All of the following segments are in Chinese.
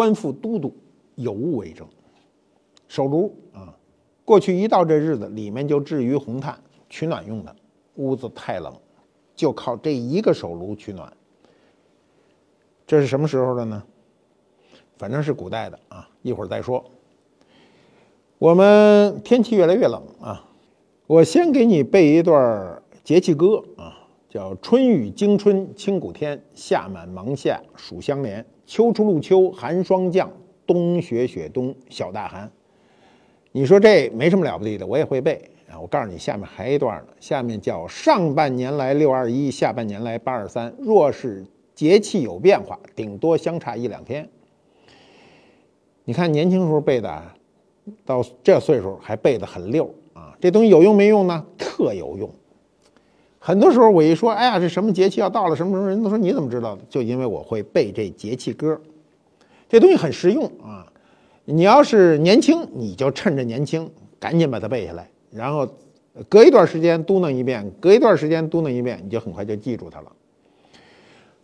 官复都督，有物为证。手炉啊，过去一到这日子，里面就置于红炭取暖用的。屋子太冷，就靠这一个手炉取暖。这是什么时候的呢？反正是古代的啊，一会儿再说。我们天气越来越冷啊，我先给你背一段节气歌啊。叫春雨惊春清谷天，夏满芒夏暑相连，秋初露秋寒霜降，冬雪雪冬小大寒。你说这没什么了不得的，我也会背啊。我告诉你，下面还一段呢。下面叫上半年来六二一，下半年来八二三。若是节气有变化，顶多相差一两天。你看年轻时候背的，到这岁数还背得很溜啊。这东西有用没用呢？特有用。很多时候我一说，哎呀，这什么节气要到了，什么什么人都说你怎么知道的？就因为我会背这节气歌，这东西很实用啊。你要是年轻，你就趁着年轻赶紧把它背下来，然后隔一段时间嘟囔一遍，隔一段时间嘟囔一遍，你就很快就记住它了。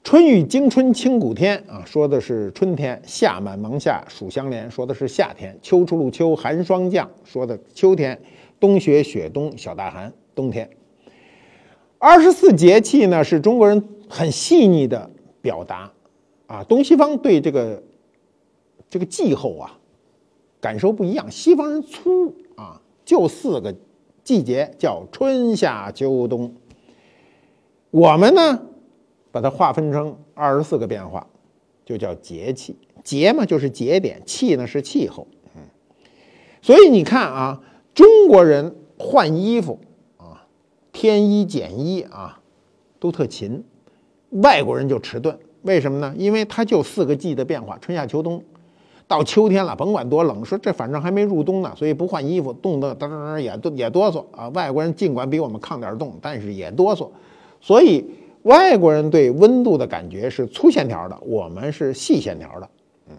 春雨惊春清谷天啊，说的是春天；夏满芒夏暑相连，说的是夏天；秋初露秋寒霜降，说的秋天；冬雪雪冬小大寒，冬天。二十四节气呢，是中国人很细腻的表达，啊，东西方对这个这个气候啊感受不一样。西方人粗啊，就四个季节叫春夏秋冬。我们呢，把它划分成二十四个变化，就叫节气。节嘛就是节点，气呢是气候。嗯，所以你看啊，中国人换衣服。添衣减衣啊，都特勤，外国人就迟钝。为什么呢？因为他就四个季的变化，春夏秋冬。到秋天了，甭管多冷，说这反正还没入冬呢，所以不换衣服，冻得噔噔也也哆嗦啊。外国人尽管比我们抗点冻，但是也哆嗦。所以外国人对温度的感觉是粗线条的，我们是细线条的。嗯，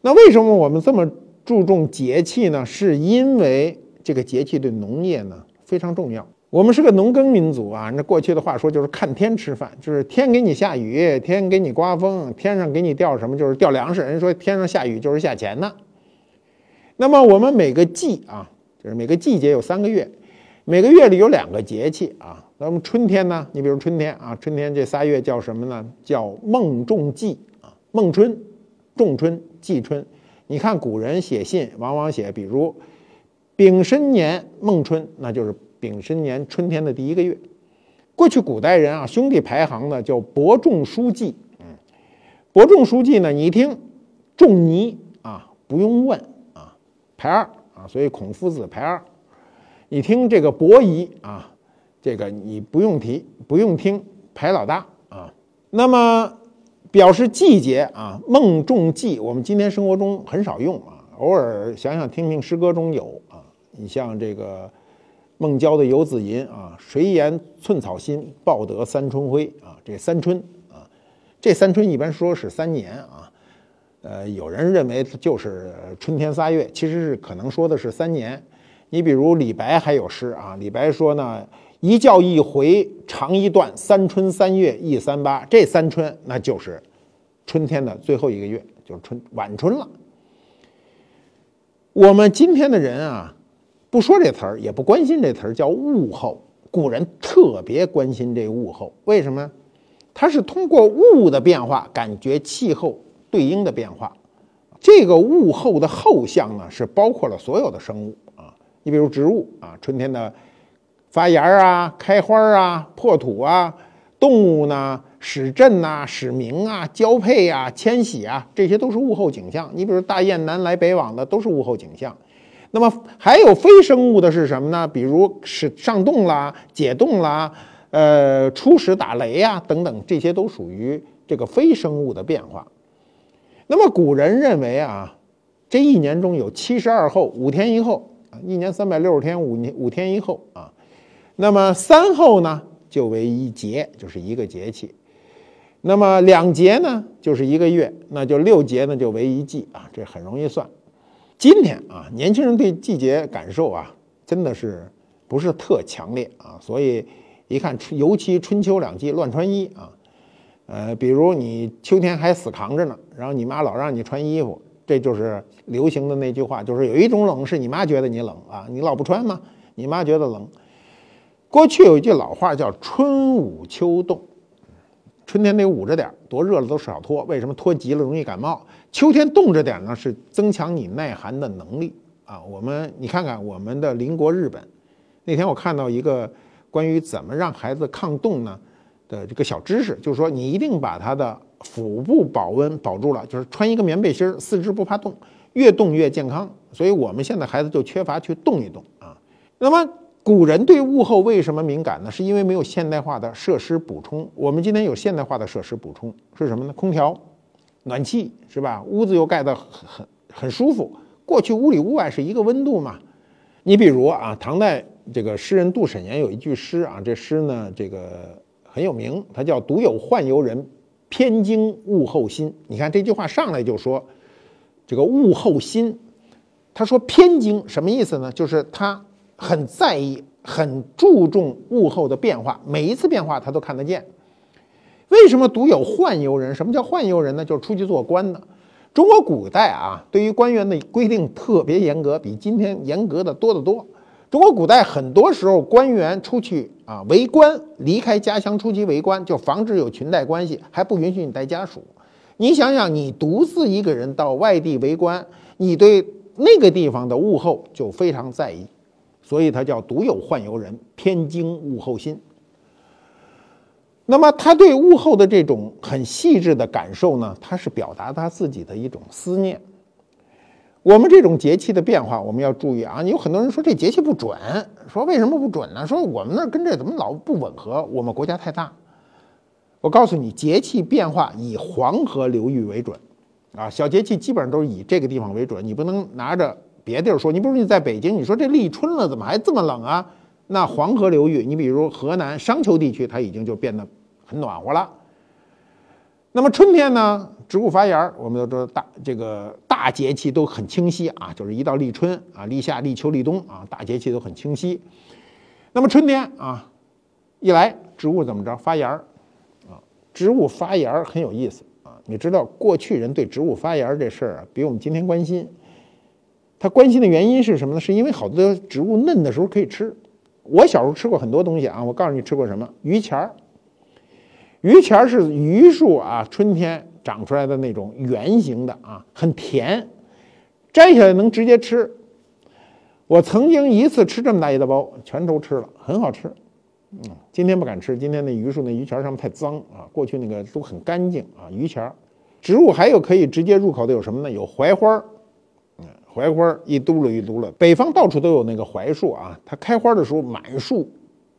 那为什么我们这么注重节气呢？是因为这个节气对农业呢非常重要。我们是个农耕民族啊，那过去的话说就是看天吃饭，就是天给你下雨，天给你刮风，天上给你掉什么就是掉粮食。人说天上下雨就是下钱呢。那么我们每个季啊，就是每个季节有三个月，每个月里有两个节气啊。那么春天呢，你比如春天啊，春天这仨月叫什么呢？叫孟仲季啊，孟春、仲春、季春。你看古人写信往往写，比如丙申年孟春，那就是。丙申年春天的第一个月，过去古代人啊，兄弟排行呢叫伯仲叔季。嗯，伯仲叔季呢，你一听仲尼啊，不用问啊，排二啊，所以孔夫子排二。你听这个伯夷啊，这个你不用提，不用听，排老大啊。那么表示季节啊，孟仲季，我们今天生活中很少用啊，偶尔想想听听诗歌中有啊。你像这个。孟郊的《游子吟》啊，谁言寸草心，报得三春晖啊？这三春啊，这三春一般说是三年啊。呃，有人认为就是春天仨月，其实是可能说的是三年。你比如李白还有诗啊，李白说呢：“一觉一回长一段，三春三月一三八。”这三春那就是春天的最后一个月，就是春晚春了。我们今天的人啊。不说这词儿，也不关心这词儿，叫物候。古人特别关心这物候，为什么？他是通过物的变化，感觉气候对应的变化。这个物候的后象呢，是包括了所有的生物啊。你比如植物啊，春天的发芽啊、开花啊、破土啊；动物呢，始振呐、始鸣啊、交配啊、迁徙啊，这些都是物候景象。你比如大雁南来北往的，都是物候景象。那么还有非生物的是什么呢？比如是上冻啦、解冻啦、呃初始打雷呀等等，这些都属于这个非生物的变化。那么古人认为啊，这一年中有七十二候，五天一候啊，一年三百六十天，五年五天一候啊。那么三候呢，就为一节，就是一个节气。那么两节呢，就是一个月，那就六节呢，就为一季啊，这很容易算。今天啊，年轻人对季节感受啊，真的是不是特强烈啊，所以一看春，尤其春秋两季乱穿衣啊。呃，比如你秋天还死扛着呢，然后你妈老让你穿衣服，这就是流行的那句话，就是有一种冷是你妈觉得你冷啊，你老不穿吗？你妈觉得冷。过去有一句老话叫“春捂秋冻”，春天得捂着点多热了都少脱。为什么脱急了容易感冒？秋天冻着点呢，是增强你耐寒的能力啊。我们你看看我们的邻国日本，那天我看到一个关于怎么让孩子抗冻呢？的这个小知识，就是说你一定把他的腹部保温保住了，就是穿一个棉背心，四肢不怕冻，越冻越健康。所以我们现在孩子就缺乏去动一动啊。那么古人对物候为什么敏感呢？是因为没有现代化的设施补充。我们今天有现代化的设施补充是什么呢？空调、暖气是吧？屋子又盖得很很很舒服。过去屋里屋外是一个温度嘛。你比如啊，唐代这个诗人杜审言有一句诗啊，这诗呢这个。很有名，他叫“独有宦游人，偏惊物候心”。你看这句话上来就说这个物候心，他说偏惊什么意思呢？就是他很在意、很注重物候的变化，每一次变化他都看得见。为什么独有宦游人？什么叫宦游人呢？就是出去做官的。中国古代啊，对于官员的规定特别严格，比今天严格的多得多。中国古代很多时候官员出去啊为官，离开家乡出去为官，就防止有裙带关系，还不允许你带家属。你想想，你独自一个人到外地为官，你对那个地方的物候就非常在意，所以他叫独有宦游人，偏经物候心。那么他对物候的这种很细致的感受呢，他是表达他自己的一种思念。我们这种节气的变化，我们要注意啊！有很多人说这节气不准，说为什么不准呢？说我们那儿跟这怎么老不吻合？我们国家太大。我告诉你，节气变化以黄河流域为准啊，小节气基本上都是以这个地方为准。你不能拿着别地儿说，你比如你在北京，你说这立春了，怎么还这么冷啊？那黄河流域，你比如河南商丘地区，它已经就变得很暖和了。那么春天呢？植物发芽，我们都知道大这个大节气都很清晰啊，就是一到立春啊，立夏、立秋、立冬啊，大节气都很清晰。那么春天啊一来，植物怎么着发芽啊？植物发芽很有意思啊。你知道过去人对植物发芽这事儿啊，比我们今天关心。他关心的原因是什么呢？是因为好多植物嫩的时候可以吃。我小时候吃过很多东西啊，我告诉你吃过什么？榆钱儿。榆钱儿是榆树啊，春天长出来的那种圆形的啊，很甜，摘下来能直接吃。我曾经一次吃这么大一大包，全都吃了，很好吃。嗯，今天不敢吃，今天那榆树那榆钱儿上面太脏啊。过去那个都很干净啊。榆钱儿植物还有可以直接入口的有什么呢？有槐花儿，槐花一嘟噜一嘟噜。北方到处都有那个槐树啊，它开花的时候满树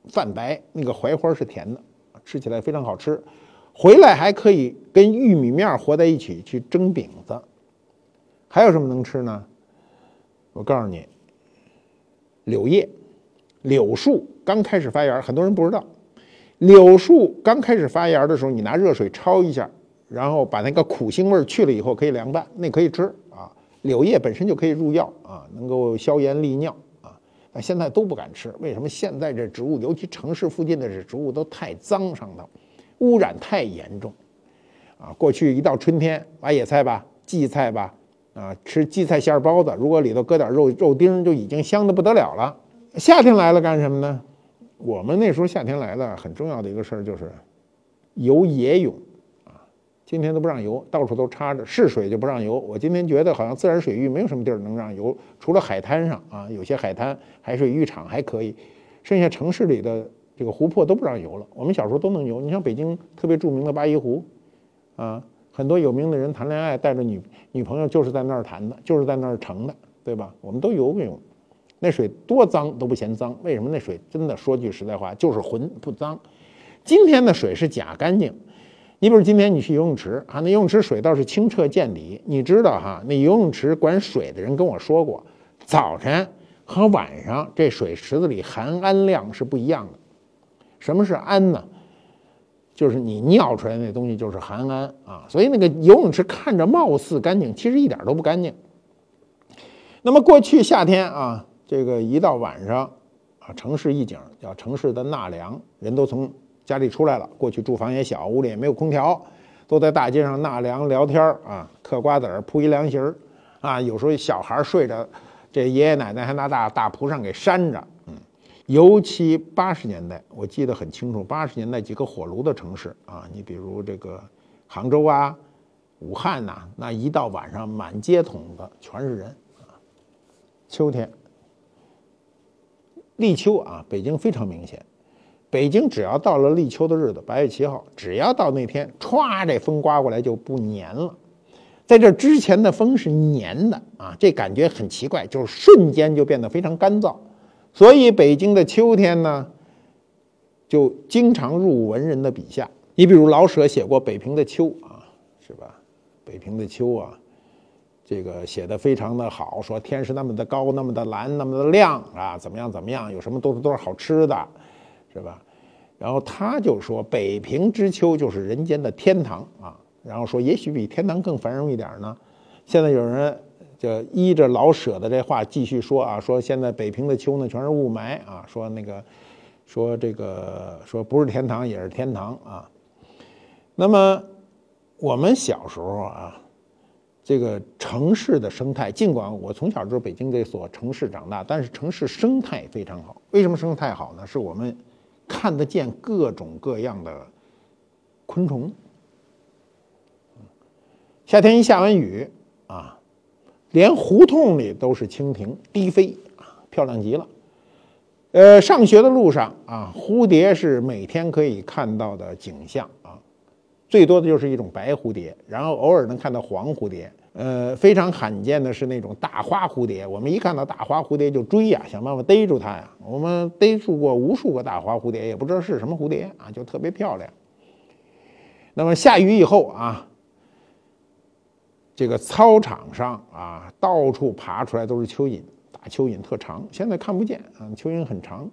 泛白，那个槐花是甜的。吃起来非常好吃，回来还可以跟玉米面和在一起去蒸饼子。还有什么能吃呢？我告诉你，柳叶，柳树刚开始发芽，很多人不知道，柳树刚开始发芽的时候，你拿热水焯一下，然后把那个苦腥味去了以后，可以凉拌，那可以吃。柳叶本身就可以入药啊，能够消炎利尿啊。那现在都不敢吃，为什么？现在这植物，尤其城市附近的这植物都太脏，上头污染太严重啊！过去一到春天，挖野菜吧，荠菜吧，啊，吃荠菜馅包子，如果里头搁点肉肉丁，就已经香的不得了了。夏天来了干什么呢？我们那时候夏天来了，很重要的一个事儿就是游野泳。今天都不让游，到处都插着，是水就不让游。我今天觉得好像自然水域没有什么地儿能让游，除了海滩上啊，有些海滩、海水浴场还可以，剩下城市里的这个湖泊都不让游了。我们小时候都能游，你像北京特别著名的八一湖，啊，很多有名的人谈恋爱带着女女朋友就是在那儿谈的，就是在那儿成的，对吧？我们都游过泳，那水多脏都不嫌脏，为什么那水真的说句实在话就是浑不脏？今天的水是假干净。你比如今天你去游泳池啊，那游泳池水倒是清澈见底。你知道哈，那游泳池管水的人跟我说过，早晨和晚上这水池子里含氨量是不一样的。什么是氨呢？就是你尿出来那东西就是含氨啊。所以那个游泳池看着貌似干净，其实一点都不干净。那么过去夏天啊，这个一到晚上啊，城市一景叫城市的纳凉，人都从。家里出来了，过去住房也小，屋里也没有空调，都在大街上纳凉聊天啊，嗑瓜子儿，铺一凉席儿啊。有时候小孩睡着，这爷爷奶奶还拿大大蒲扇给扇着。嗯，尤其八十年代，我记得很清楚，八十年代几个火炉的城市啊，你比如这个杭州啊、武汉呐，那一到晚上满街筒子全是人。秋天，立秋啊，北京非常明显。北京只要到了立秋的日子，八月七号，只要到那天，歘，这风刮过来就不黏了。在这之前的风是黏的啊，这感觉很奇怪，就是瞬间就变得非常干燥。所以北京的秋天呢，就经常入文人的笔下。你比如老舍写过《北平的秋》啊，是吧？北平的秋啊，这个写的非常的好，说天是那么的高，那么的蓝，那么的亮啊，怎么样怎么样，有什么多多少好吃的。是吧？然后他就说，北平之秋就是人间的天堂啊。然后说，也许比天堂更繁荣一点呢。现在有人就依着老舍的这话继续说啊，说现在北平的秋呢全是雾霾啊。说那个，说这个，说不是天堂也是天堂啊。那么我们小时候啊，这个城市的生态，尽管我从小就是北京这所城市长大，但是城市生态非常好。为什么生态好呢？是我们。看得见各种各样的昆虫。夏天一下完雨啊，连胡同里都是蜻蜓低飞，漂亮极了。呃，上学的路上啊，蝴蝶是每天可以看到的景象啊，最多的就是一种白蝴蝶，然后偶尔能看到黄蝴蝶。呃，非常罕见的是那种大花蝴蝶，我们一看到大花蝴蝶就追呀，想办法逮住它呀。我们逮住过无数个大花蝴蝶，也不知道是什么蝴蝶啊，就特别漂亮。那么下雨以后啊，这个操场上啊，到处爬出来都是蚯蚓，大蚯蚓特长，现在看不见啊，蚯蚓很长。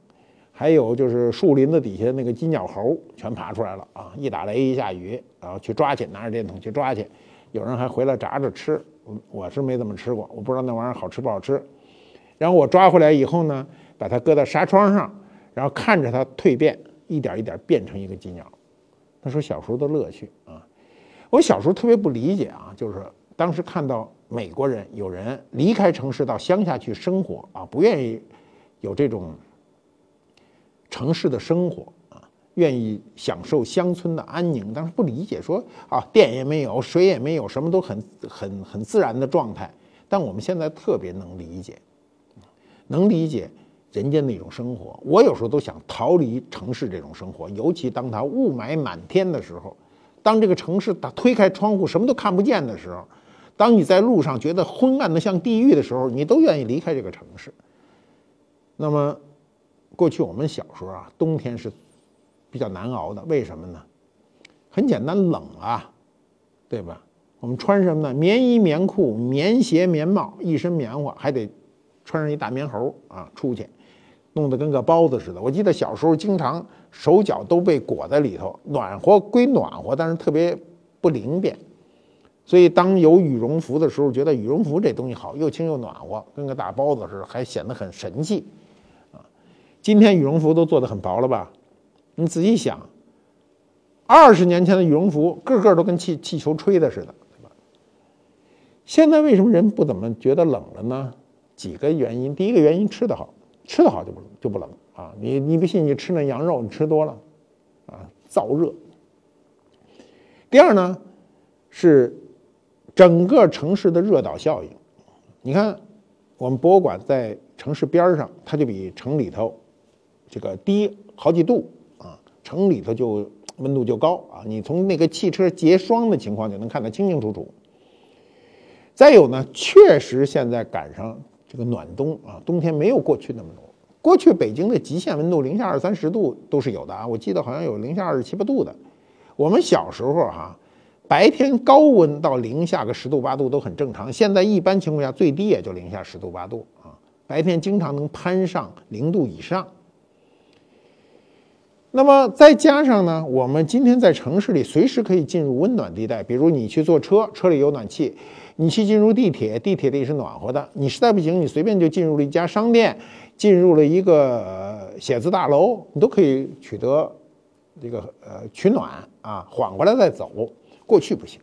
还有就是树林子底下那个金角猴全爬出来了啊，一打雷一下雨，然后去抓去，拿着电筒去抓去。有人还回来炸着吃，我我是没怎么吃过，我不知道那玩意儿好吃不好吃。然后我抓回来以后呢，把它搁在纱窗上，然后看着它蜕变，一点一点变成一个金鸟。那是小时候的乐趣啊！我小时候特别不理解啊，就是当时看到美国人有人离开城市到乡下去生活啊，不愿意有这种城市的生活。愿意享受乡村的安宁，但是不理解说啊，电也没有，水也没有，什么都很很很自然的状态。但我们现在特别能理解，能理解人间那种生活。我有时候都想逃离城市这种生活，尤其当它雾霾满天的时候，当这个城市它推开窗户什么都看不见的时候，当你在路上觉得昏暗的像地狱的时候，你都愿意离开这个城市。那么，过去我们小时候啊，冬天是。比较难熬的，为什么呢？很简单，冷啊，对吧？我们穿什么呢？棉衣、棉裤、棉鞋、棉帽，一身棉花，还得穿上一大棉猴啊，出去，弄得跟个包子似的。我记得小时候经常手脚都被裹在里头，暖和归暖和，但是特别不灵便。所以当有羽绒服的时候，觉得羽绒服这东西好，又轻又暖和，跟个大包子似的，还显得很神气啊。今天羽绒服都做得很薄了吧？你仔细想，二十年前的羽绒服个个都跟气气球吹的似的，对吧？现在为什么人不怎么觉得冷了呢？几个原因，第一个原因吃得好，吃得好就不就不冷啊。你你不信，你吃那羊肉，你吃多了啊，燥热。第二呢，是整个城市的热岛效应。你看，我们博物馆在城市边上，它就比城里头这个低好几度。城里头就温度就高啊，你从那个汽车结霜的情况就能看得清清楚楚。再有呢，确实现在赶上这个暖冬啊，冬天没有过去那么冷。过去北京的极限温度零下二三十度都是有的啊，我记得好像有零下二十七八度的。我们小时候哈，白天高温到零下个十度八度都很正常，现在一般情况下最低也就零下十度八度啊，白天经常能攀上零度以上。那么再加上呢，我们今天在城市里随时可以进入温暖地带，比如你去坐车，车里有暖气；你去进入地铁，地铁里是暖和的。你实在不行，你随便就进入了一家商店，进入了一个写字大楼，你都可以取得这个呃取暖啊，缓过来再走。过去不行，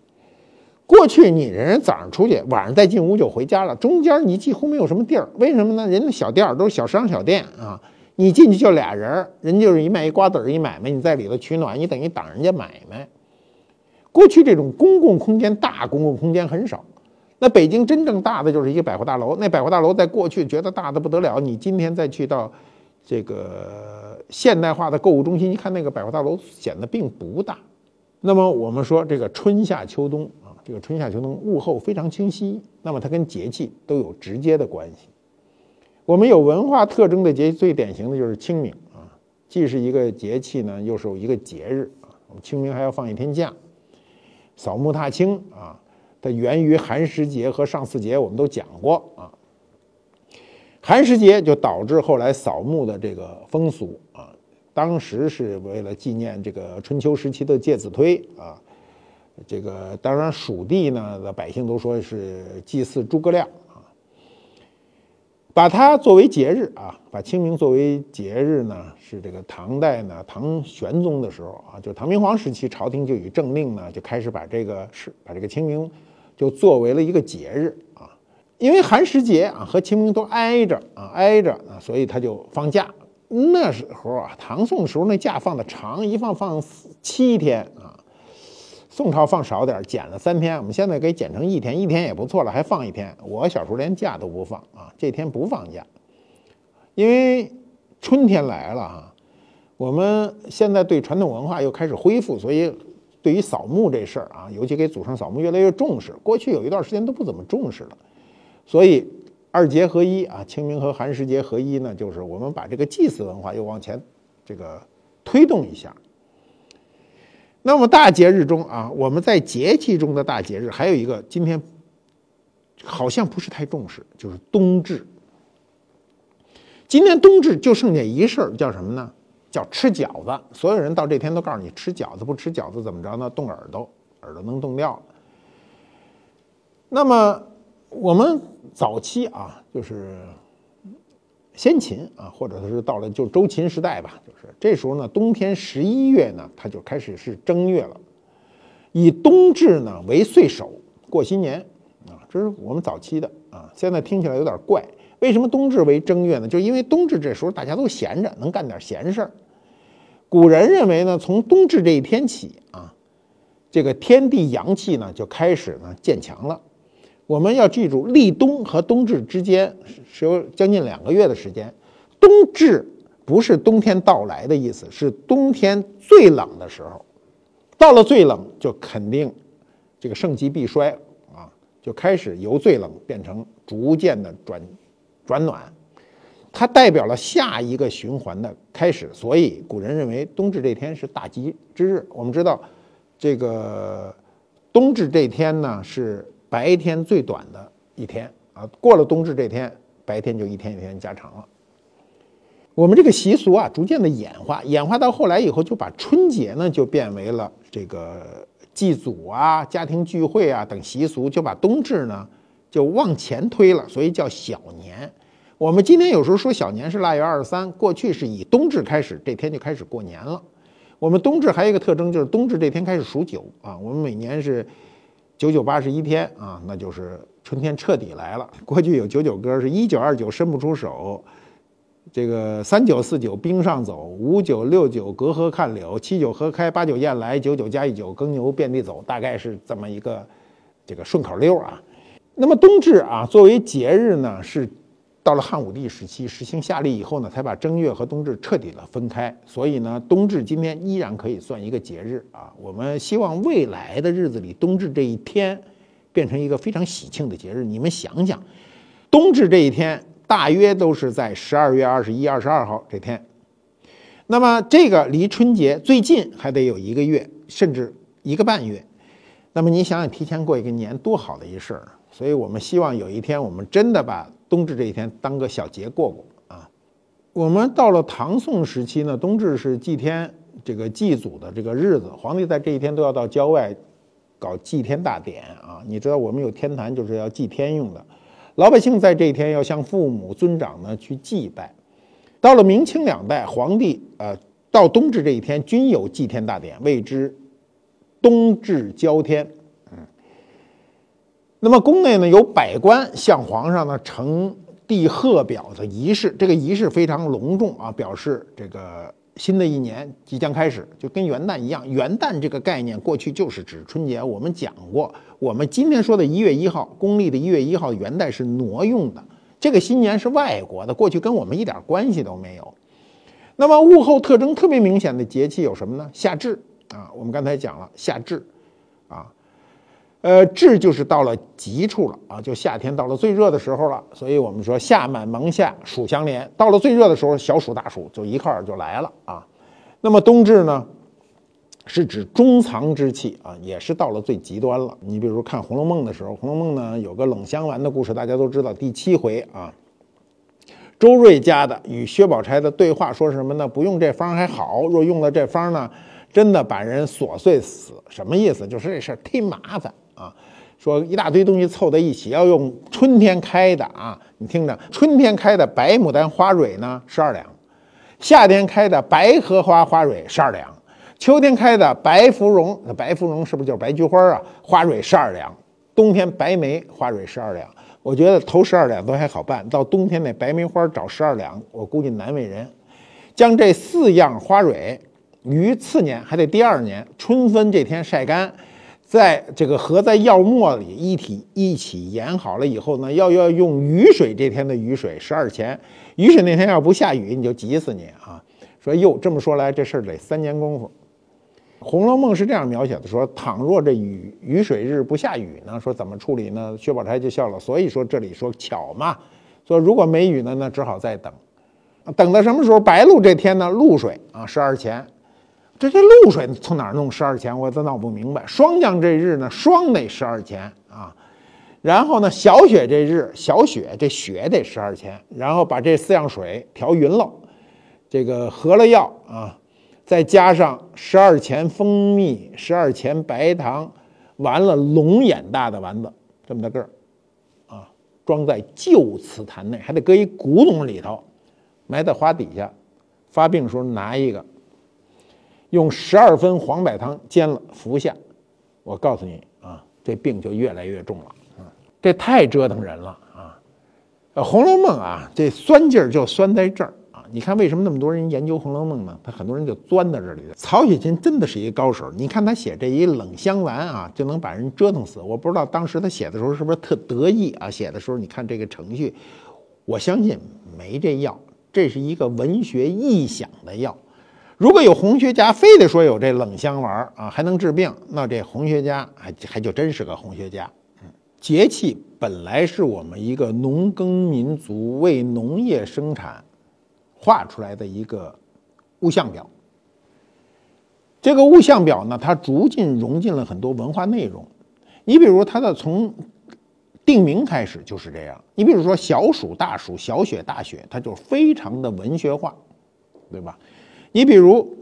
过去你人早上出去，晚上再进屋就回家了，中间你几乎没有什么地儿。为什么呢？人家小店儿都是小商小店啊。你进去就俩人儿，人就是一卖一瓜子儿一买卖，你在里头取暖，你等于挡人家买卖。过去这种公共空间大公共空间很少，那北京真正大的就是一个百货大楼。那百货大楼在过去觉得大的不得了，你今天再去到这个现代化的购物中心，一看那个百货大楼显得并不大。那么我们说这个春夏秋冬啊，这个春夏秋冬物候非常清晰，那么它跟节气都有直接的关系。我们有文化特征的节，最典型的就是清明啊，既是一个节气呢，又是一个节日啊。我们清明还要放一天假，扫墓踏青啊，它源于寒食节和上巳节，我们都讲过啊。寒食节就导致后来扫墓的这个风俗啊，当时是为了纪念这个春秋时期的介子推啊，这个当然蜀地呢的百姓都说是祭祀诸葛亮。把它作为节日啊，把清明作为节日呢，是这个唐代呢，唐玄宗的时候啊，就唐明皇时期，朝廷就以政令呢，就开始把这个是把这个清明就作为了一个节日啊，因为寒食节啊和清明都挨着啊挨着啊，所以他就放假。那时候啊，唐宋时候那假放的长，一放放七天。宋朝放少点，减了三天。我们现在给减成一天，一天也不错了，还放一天。我小时候连假都不放啊，这天不放假，因为春天来了哈。我们现在对传统文化又开始恢复，所以对于扫墓这事儿啊，尤其给祖上扫墓越来越重视。过去有一段时间都不怎么重视了，所以二节合一啊，清明和寒食节合一呢，就是我们把这个祭祀文化又往前这个推动一下。那么大节日中啊，我们在节气中的大节日还有一个，今天好像不是太重视，就是冬至。今天冬至就剩下一事儿，叫什么呢？叫吃饺子。所有人到这天都告诉你吃饺子，不吃饺子怎么着呢？冻耳朵，耳朵能冻掉。那么我们早期啊，就是。先秦啊，或者是到了就周秦时代吧，就是这时候呢，冬天十一月呢，它就开始是正月了，以冬至呢为岁首过新年啊，这是我们早期的啊。现在听起来有点怪，为什么冬至为正月呢？就因为冬至这时候大家都闲着，能干点闲事儿。古人认为呢，从冬至这一天起啊，这个天地阳气呢就开始呢渐强了。我们要记住，立冬和冬至之间是有将近两个月的时间。冬至不是冬天到来的意思，是冬天最冷的时候。到了最冷，就肯定这个盛极必衰啊，就开始由最冷变成逐渐的转转暖。它代表了下一个循环的开始，所以古人认为冬至这天是大吉之日。我们知道，这个冬至这天呢是。白天最短的一天啊，过了冬至这天，白天就一天一天加长了。我们这个习俗啊，逐渐的演化，演化到后来以后，就把春节呢就变为了这个祭祖啊、家庭聚会啊等习俗，就把冬至呢就往前推了，所以叫小年。我们今天有时候说小年是腊月二十三，过去是以冬至开始，这天就开始过年了。我们冬至还有一个特征，就是冬至这天开始数九啊，我们每年是。九九八十一天啊，那就是春天彻底来了。过去有九九歌，是一九二九伸不出手，这个三九四九冰上走，五九六九隔河看柳，七九河开，八九雁来，九九加一九耕牛遍地走，大概是这么一个这个顺口溜啊。那么冬至啊，作为节日呢，是。到了汉武帝时期实行夏历以后呢，才把正月和冬至彻底的分开。所以呢，冬至今天依然可以算一个节日啊。我们希望未来的日子里，冬至这一天变成一个非常喜庆的节日。你们想想，冬至这一天大约都是在十二月二十一、二十二号这天。那么这个离春节最近还得有一个月甚至一个半月。那么你想想，提前过一个年多好的一事儿！所以我们希望有一天，我们真的把冬至这一天当个小节过过啊。我们到了唐宋时期呢，冬至是祭天这个祭祖的这个日子，皇帝在这一天都要到郊外搞祭天大典啊。你知道我们有天坛，就是要祭天用的。老百姓在这一天要向父母尊长呢去祭拜。到了明清两代，皇帝呃到冬至这一天均有祭天大典，谓之。冬至交天，那么宫内呢有百官向皇上呢呈递贺表的仪式，这个仪式非常隆重啊，表示这个新的一年即将开始，就跟元旦一样。元旦这个概念过去就是指春节，我们讲过。我们今天说的一月一号，公历的一月一号元旦是挪用的，这个新年是外国的，过去跟我们一点关系都没有。那么物候特征特别明显的节气有什么呢？夏至。啊，我们刚才讲了夏至，啊，呃，至就是到了极处了啊，就夏天到了最热的时候了。所以我们说夏满芒夏，暑相连，到了最热的时候，小暑大暑就一块儿就来了啊。那么冬至呢，是指中藏之气啊，也是到了最极端了。你比如看《红楼梦》的时候，《红楼梦》呢有个冷香丸的故事，大家都知道，第七回啊，周瑞家的与薛宝钗的对话说什么呢？不用这方还好，若用了这方呢？真的把人琐碎死，什么意思？就是这事儿忒麻烦！说一大堆东西凑在一起，要用春天开的啊，你听着，春天开的白牡丹花蕊呢十二两，夏天开的白荷花花蕊十二两，秋天开的白芙蓉，那白芙蓉是不是就是白菊花啊？花蕊十二两，冬天白梅花蕊十二两。我觉得头十二两都还好办，到冬天那白梅花找十二两，我估计难为人。将这四样花蕊。于次年还得第二年春分这天晒干，在这个合在药末里一体一起研好了以后呢，要要用雨水这天的雨水十二钱，雨水那天要不下雨你就急死你啊！说哟这么说来这事儿得三年功夫，《红楼梦》是这样描写的：说倘若这雨雨水日不下雨呢，说怎么处理呢？薛宝钗就笑了。所以说这里说巧嘛，说如果没雨呢，那只好再等，等到什么时候？白露这天呢，露水啊十二钱。这这露水从哪儿弄十二钱？我都闹不明白。霜降这日呢，霜得十二钱啊。然后呢，小雪这日，小雪这雪得十二钱。然后把这四样水调匀了，这个合了药啊，再加上十二钱蜂蜜，十二钱白糖，完了龙眼大的丸子这么大个儿啊，装在旧瓷坛内，还得搁一古董里头，埋在花底下。发病时候拿一个。用十二分黄柏汤煎了服下，我告诉你啊，这病就越来越重了啊！这太折腾人了啊！《红楼梦》啊，这酸劲儿就酸在这儿啊！你看为什么那么多人研究《红楼梦》呢？他很多人就钻到这里。曹雪芹真的是一个高手，你看他写这一冷香丸啊，就能把人折腾死。我不知道当时他写的时候是不是特得意啊？写的时候你看这个程序，我相信没这药，这是一个文学臆想的药。如果有红学家非得说有这冷香丸啊，还能治病，那这红学家还还就真是个红学家。嗯，节气本来是我们一个农耕民族为农业生产画出来的一个物象表。这个物象表呢，它逐渐融进了很多文化内容。你比如它的从定名开始就是这样。你比如说小暑大暑、小雪大雪，它就非常的文学化，对吧？你比如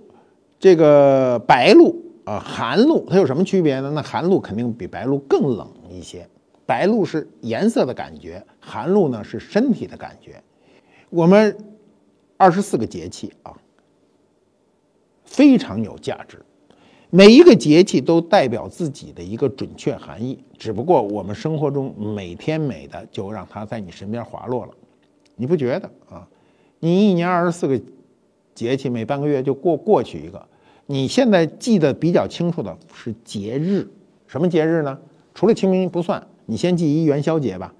这个白露啊，寒露，它有什么区别呢？那寒露肯定比白露更冷一些。白露是颜色的感觉，寒露呢是身体的感觉。我们二十四个节气啊，非常有价值。每一个节气都代表自己的一个准确含义，只不过我们生活中每天每的就让它在你身边滑落了，你不觉得啊？你一年二十四个。节气每半个月就过过去一个，你现在记得比较清楚的是节日，什么节日呢？除了清明不算，你先记一元宵节吧，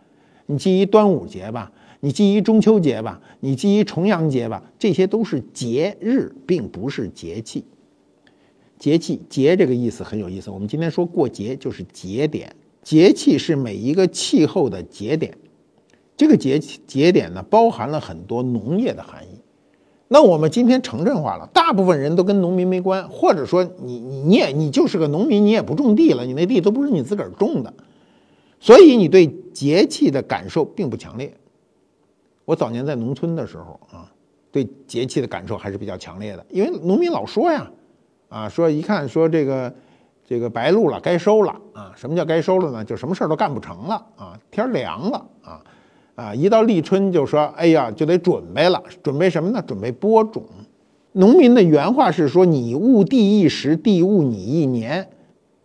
你记一端午节吧，你记一中秋节吧，你记一重阳节吧，这些都是节日，并不是节气。节气节这个意思很有意思，我们今天说过节就是节点，节气是每一个气候的节点，这个节节点呢包含了很多农业的含义。那我们今天城镇化了，大部分人都跟农民没关，或者说你你你也你就是个农民，你也不种地了，你那地都不是你自个儿种的，所以你对节气的感受并不强烈。我早年在农村的时候啊，对节气的感受还是比较强烈的，因为农民老说呀，啊说一看说这个这个白露了，该收了啊。什么叫该收了呢？就什么事儿都干不成了啊，天凉了啊。啊，一到立春就说：“哎呀，就得准备了，准备什么呢？准备播种。”农民的原话是说：“你误地一时，地误你一年。”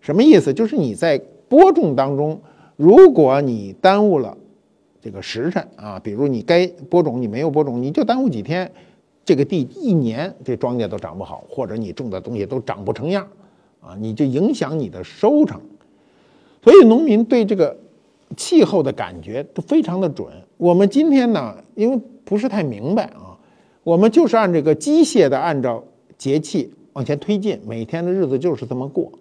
什么意思？就是你在播种当中，如果你耽误了这个时辰啊，比如你该播种你没有播种，你就耽误几天，这个地一年这庄稼都长不好，或者你种的东西都长不成样啊，你就影响你的收成。所以农民对这个。气候的感觉都非常的准。我们今天呢，因为不是太明白啊，我们就是按这个机械的按照节气往前推进，每天的日子就是这么过。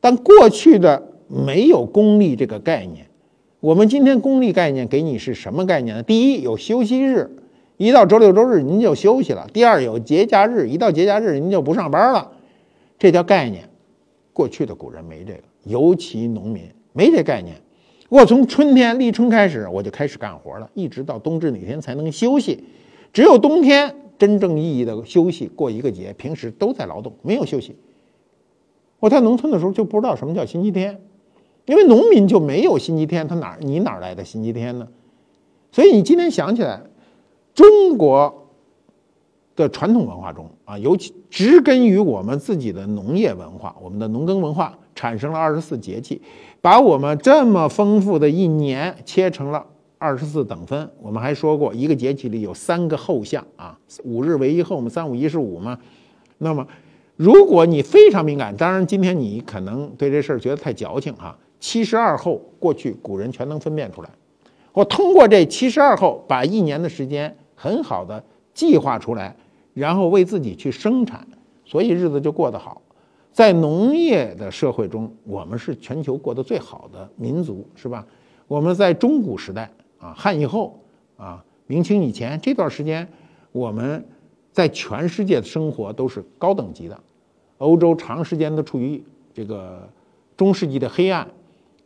但过去的没有公历这个概念，我们今天公历概念给你是什么概念呢？第一，有休息日，一到周六周日您就休息了；第二，有节假日，一到节假日您就不上班了，这叫概念。过去的古人没这个，尤其农民没这概念。我从春天立春开始，我就开始干活了，一直到冬至哪天才能休息？只有冬天真正意义的休息，过一个节，平时都在劳动，没有休息。我在农村的时候就不知道什么叫星期天，因为农民就没有星期天，他哪你哪来的星期天呢？所以你今天想起来，中国的传统文化中啊，尤其植根于我们自己的农业文化，我们的农耕文化。产生了二十四节气，把我们这么丰富的一年切成了二十四等分。我们还说过，一个节气里有三个后象啊，五日为一后嘛，三五一十五嘛。那么，如果你非常敏感，当然今天你可能对这事儿觉得太矫情哈。七十二候，过去古人全能分辨出来。我通过这七十二候，把一年的时间很好的计划出来，然后为自己去生产，所以日子就过得好。在农业的社会中，我们是全球过得最好的民族，是吧？我们在中古时代啊，汉以后啊，明清以前这段时间，我们在全世界的生活都是高等级的。欧洲长时间的处于这个中世纪的黑暗，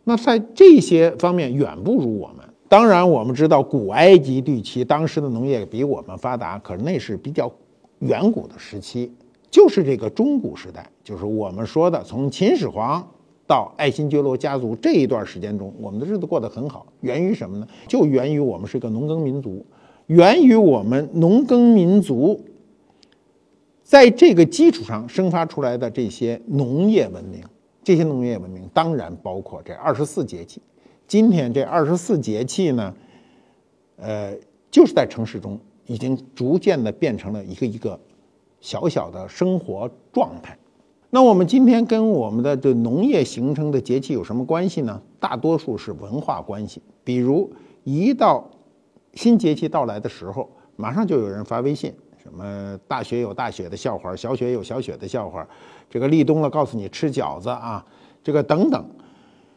那在这些方面远不如我们。当然，我们知道古埃及地区当时的农业比我们发达，可是那是比较远古的时期。就是这个中古时代，就是我们说的从秦始皇到爱新觉罗家族这一段时间中，我们的日子过得很好，源于什么呢？就源于我们是一个农耕民族，源于我们农耕民族在这个基础上生发出来的这些农业文明。这些农业文明当然包括这二十四节气。今天这二十四节气呢，呃，就是在城市中已经逐渐的变成了一个一个。小小的生活状态，那我们今天跟我们的这农业形成的节气有什么关系呢？大多数是文化关系。比如一到新节气到来的时候，马上就有人发微信，什么大雪有大雪的笑话，小雪有小雪的笑话，这个立冬了告诉你吃饺子啊，这个等等。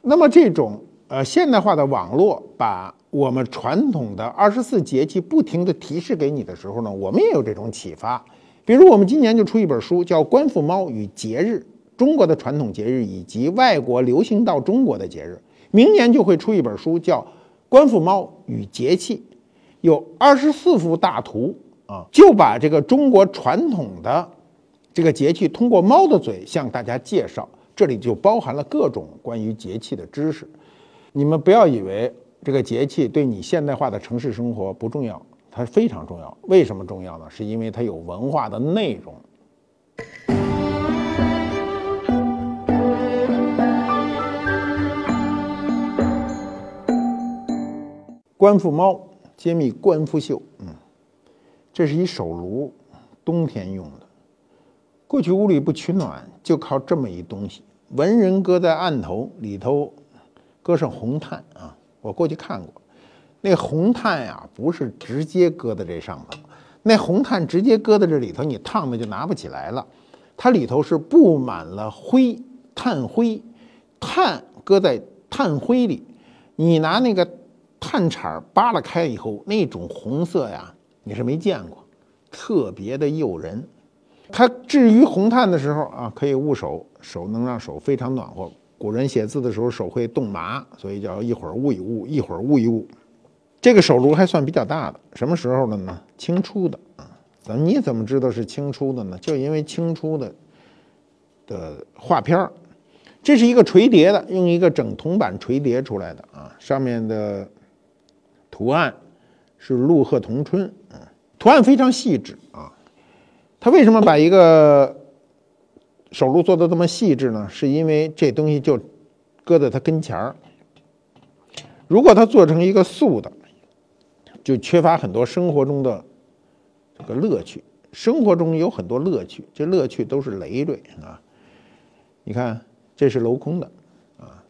那么这种呃现代化的网络，把我们传统的二十四节气不停的提示给你的时候呢，我们也有这种启发。比如我们今年就出一本书，叫《官复猫与节日：中国的传统节日以及外国流行到中国的节日》。明年就会出一本书，叫《官复猫与节气》，有二十四幅大图啊，就把这个中国传统的这个节气通过猫的嘴向大家介绍。这里就包含了各种关于节气的知识。你们不要以为这个节气对你现代化的城市生活不重要。它非常重要，为什么重要呢？是因为它有文化的内容。官复猫揭秘官复秀，嗯，这是一手炉，冬天用的。过去屋里不取暖，就靠这么一东西，文人搁在案头里头，搁上红炭啊。我过去看过。那红炭呀，不是直接搁在这上头，那红炭直接搁在这里头，你烫的就拿不起来了。它里头是布满了灰，炭灰，炭搁在炭灰里，你拿那个炭铲扒拉开以后，那种红色呀，你是没见过，特别的诱人。它置于红炭的时候啊，可以捂手，手能让手非常暖和。古人写字的时候手会冻麻，所以叫一会儿捂一捂，一会儿捂一捂。这个手炉还算比较大的，什么时候的呢？清初的啊。怎你怎么知道是清初的呢？就因为清初的的画片儿，这是一个垂叠的，用一个整铜板垂叠出来的啊，上面的图案是鹿鹤同春，啊，图案非常细致啊。他为什么把一个手炉做的这么细致呢？是因为这东西就搁在他跟前儿。如果他做成一个素的，就缺乏很多生活中的这个乐趣。生活中有很多乐趣，这乐趣都是累赘啊。你看，这是镂空的啊。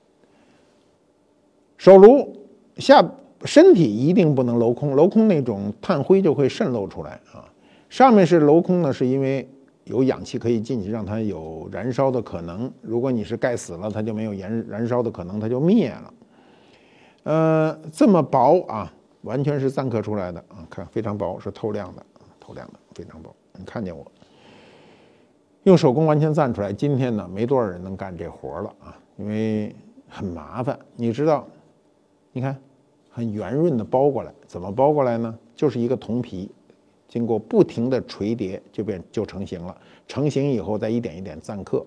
手炉下身体一定不能镂空，镂空那种炭灰就会渗漏出来啊。上面是镂空呢，是因为有氧气可以进去，让它有燃烧的可能。如果你是盖死了，它就没有燃燃烧的可能，它就灭了。呃，这么薄啊，完全是錾刻出来的啊，看非常薄，是透亮的，透亮的非常薄。你看见我用手工完全錾出来，今天呢，没多少人能干这活了啊，因为很麻烦。你知道，你看很圆润的包过来，怎么包过来呢？就是一个铜皮。经过不停的锤叠，就变就成型了。成型以后，再一点一点錾刻。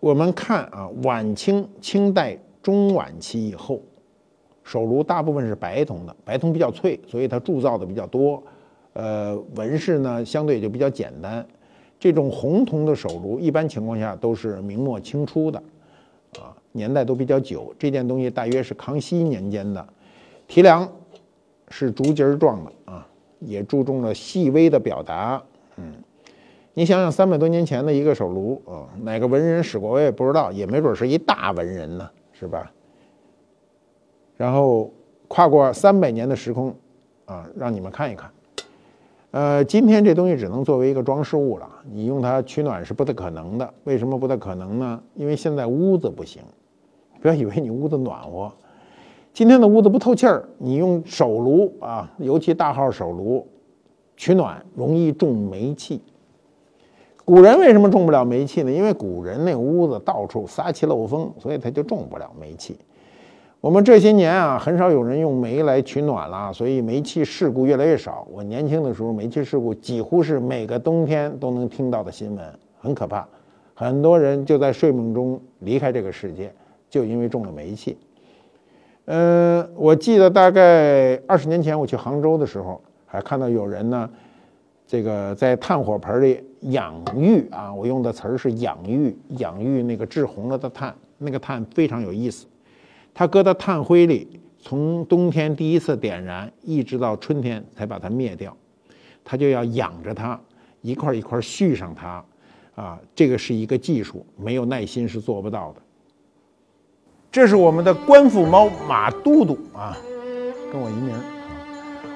我们看啊，晚清、清代中晚期以后，手炉大部分是白铜的，白铜比较脆，所以它铸造的比较多。呃，纹饰呢相对就比较简单。这种红铜的手炉，一般情况下都是明末清初的，啊，年代都比较久。这件东西大约是康熙年间的，提梁是竹节状的啊。也注重了细微的表达，嗯，你想想三百多年前的一个手炉啊，哪个文人使过我也不知道，也没准是一大文人呢，是吧？然后跨过三百年的时空，啊，让你们看一看，呃，今天这东西只能作为一个装饰物了，你用它取暖是不太可能的。为什么不太可能呢？因为现在屋子不行，不要以为你屋子暖和。今天的屋子不透气儿，你用手炉啊，尤其大号手炉取暖容易中煤气。古人为什么中不了煤气呢？因为古人那屋子到处撒气漏风，所以他就中不了煤气。我们这些年啊，很少有人用煤来取暖了，所以煤气事故越来越少。我年轻的时候，煤气事故几乎是每个冬天都能听到的新闻，很可怕。很多人就在睡梦中离开这个世界，就因为中了煤气。嗯，我记得大概二十年前我去杭州的时候，还看到有人呢，这个在炭火盆里养育啊，我用的词儿是养育，养育那个制红了的炭，那个炭非常有意思，它搁到炭灰里，从冬天第一次点燃，一直到春天才把它灭掉，它就要养着它，一块一块续上它，啊，这个是一个技术，没有耐心是做不到的。这是我们的官府猫马都督啊，跟我一名啊。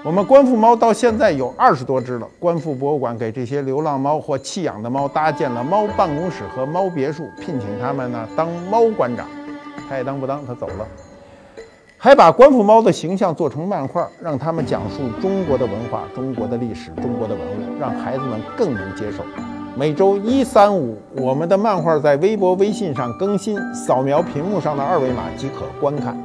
我们官府猫到现在有二十多只了。官府博物馆给这些流浪猫或弃养的猫搭建了猫办公室和猫别墅，聘请他们呢当猫馆长。他爱当不当，他走了。还把官府猫的形象做成漫画，让他们讲述中国的文化、中国的历史、中国的文物，让孩子们更能接受。每周一、三、五，我们的漫画在微博、微信上更新，扫描屏幕上的二维码即可观看。